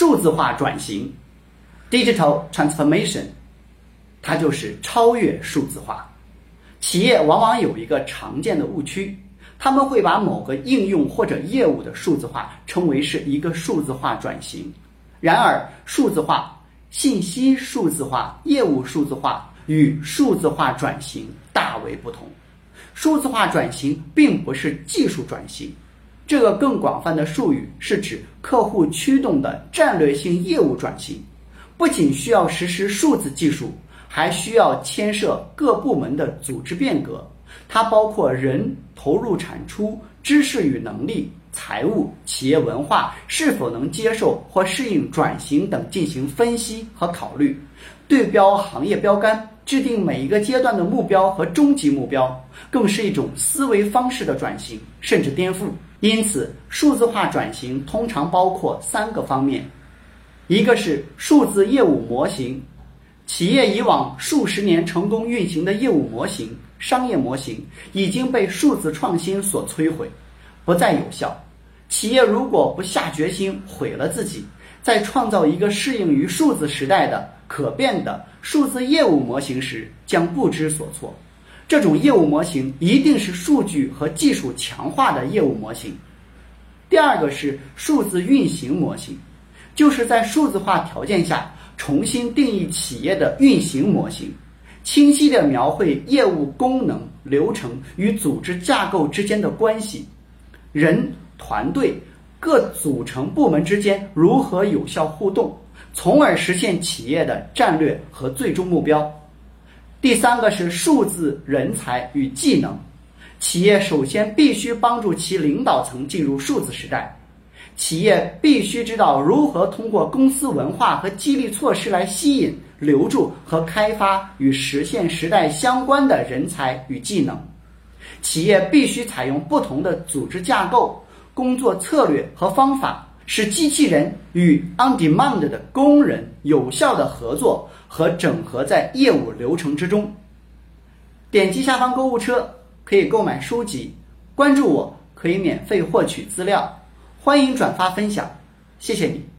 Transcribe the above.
数字化转型 （digital transformation），它就是超越数字化。企业往往有一个常见的误区，他们会把某个应用或者业务的数字化称为是一个数字化转型。然而，数字化、信息数字化、业务数字化与数字化转型大为不同。数字化转型并不是技术转型，这个更广泛的术语是指客户驱动的战略性业务转型，不仅需要实施数字技术。还需要牵涉各部门的组织变革，它包括人投入、产出、知识与能力、财务、企业文化是否能接受或适应转型等进行分析和考虑，对标行业标杆，制定每一个阶段的目标和终极目标，更是一种思维方式的转型，甚至颠覆。因此，数字化转型通常包括三个方面，一个是数字业务模型。企业以往数十年成功运行的业务模型、商业模型已经被数字创新所摧毁，不再有效。企业如果不下决心毁了自己，在创造一个适应于数字时代的可变的数字业务模型时，将不知所措。这种业务模型一定是数据和技术强化的业务模型。第二个是数字运行模型，就是在数字化条件下。重新定义企业的运行模型，清晰地描绘业务功能、流程与组织架构之间的关系，人、团队各组成部门之间如何有效互动，从而实现企业的战略和最终目标。第三个是数字人才与技能，企业首先必须帮助其领导层进入数字时代。企业必须知道如何通过公司文化和激励措施来吸引、留住和开发与实现时代相关的人才与技能。企业必须采用不同的组织架构、工作策略和方法，使机器人与 on-demand 的工人有效的合作和整合在业务流程之中。点击下方购物车可以购买书籍，关注我可以免费获取资料。欢迎转发分享，谢谢你。